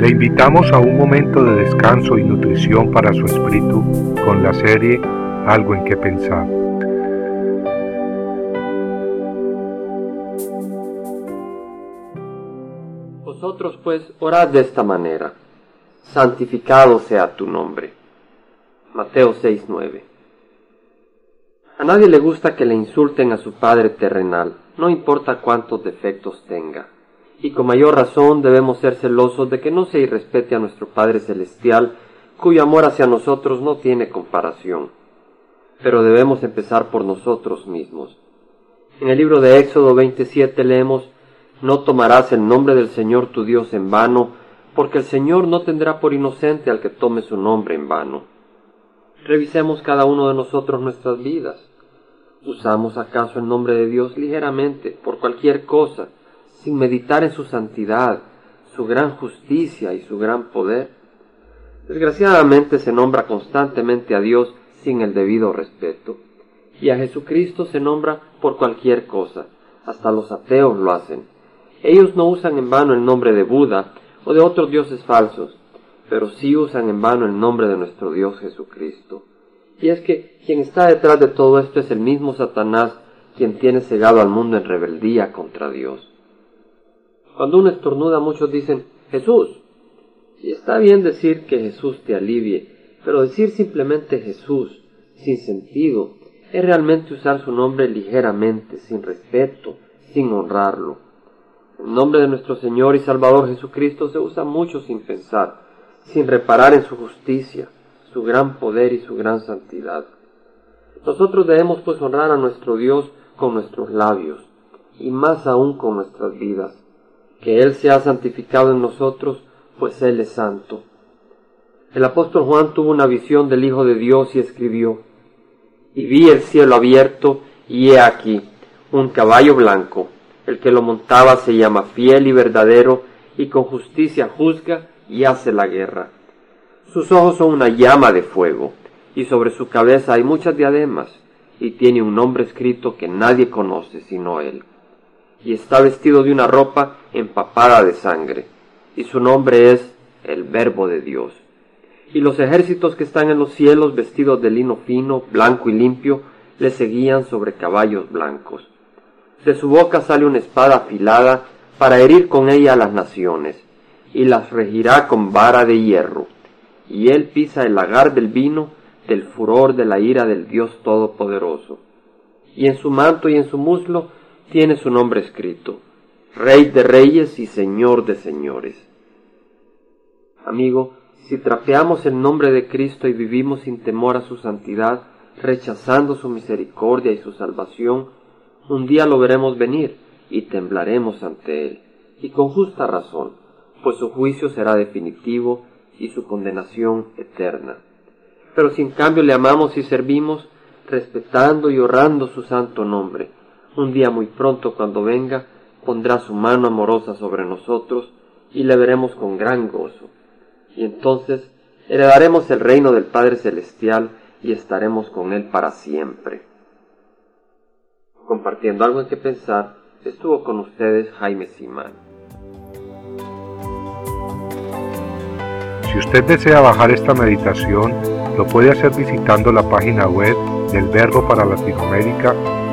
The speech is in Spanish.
Le invitamos a un momento de descanso y nutrición para su espíritu con la serie Algo en que pensar. Vosotros pues orad de esta manera, santificado sea tu nombre. Mateo 6:9 A nadie le gusta que le insulten a su Padre terrenal, no importa cuántos defectos tenga y con mayor razón debemos ser celosos de que no se irrespete a nuestro Padre Celestial, cuyo amor hacia nosotros no tiene comparación. Pero debemos empezar por nosotros mismos. En el libro de Éxodo 27 leemos, No tomarás el nombre del Señor tu Dios en vano, porque el Señor no tendrá por inocente al que tome su nombre en vano. Revisemos cada uno de nosotros nuestras vidas. ¿Usamos acaso el nombre de Dios ligeramente, por cualquier cosa, sin meditar en su santidad, su gran justicia y su gran poder? Desgraciadamente se nombra constantemente a Dios sin el debido respeto, y a Jesucristo se nombra por cualquier cosa, hasta los ateos lo hacen. Ellos no usan en vano el nombre de Buda o de otros dioses falsos, pero sí usan en vano el nombre de nuestro Dios Jesucristo. Y es que quien está detrás de todo esto es el mismo Satanás, quien tiene cegado al mundo en rebeldía contra Dios. Cuando uno estornuda muchos dicen Jesús. Y está bien decir que Jesús te alivie, pero decir simplemente Jesús, sin sentido, es realmente usar su nombre ligeramente, sin respeto, sin honrarlo. El nombre de nuestro Señor y Salvador Jesucristo se usa mucho sin pensar, sin reparar en su justicia, su gran poder y su gran santidad. Nosotros debemos pues honrar a nuestro Dios con nuestros labios, y más aún con nuestras vidas que Él sea santificado en nosotros, pues Él es santo. El apóstol Juan tuvo una visión del Hijo de Dios y escribió, y vi el cielo abierto, y he aquí un caballo blanco, el que lo montaba se llama fiel y verdadero, y con justicia juzga y hace la guerra. Sus ojos son una llama de fuego, y sobre su cabeza hay muchas diademas, y tiene un nombre escrito que nadie conoce sino él y está vestido de una ropa empapada de sangre, y su nombre es el Verbo de Dios. Y los ejércitos que están en los cielos vestidos de lino fino, blanco y limpio, le seguían sobre caballos blancos. De su boca sale una espada afilada para herir con ella a las naciones, y las regirá con vara de hierro. Y él pisa el lagar del vino del furor de la ira del Dios Todopoderoso. Y en su manto y en su muslo tiene su nombre escrito, Rey de Reyes y Señor de Señores. Amigo, si trapeamos el nombre de Cristo y vivimos sin temor a su santidad, rechazando su misericordia y su salvación, un día lo veremos venir y temblaremos ante él, y con justa razón, pues su juicio será definitivo y su condenación eterna. Pero si en cambio le amamos y servimos, respetando y honrando su santo nombre, un día muy pronto cuando venga, pondrá su mano amorosa sobre nosotros y le veremos con gran gozo. Y entonces heredaremos el reino del Padre Celestial y estaremos con Él para siempre. Compartiendo algo en que pensar, estuvo con ustedes Jaime Simán. Si usted desea bajar esta meditación, lo puede hacer visitando la página web del Verbo para Latinoamérica